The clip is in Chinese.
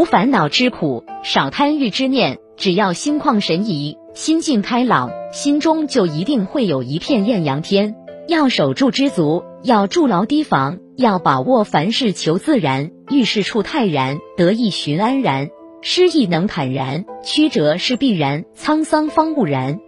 无烦恼之苦，少贪欲之念。只要心旷神怡，心境开朗，心中就一定会有一片艳阳天。要守住知足，要筑牢堤防，要把握凡事求自然，遇事处泰然，得意寻安然。失意能坦然，曲折是必然，沧桑方悟然。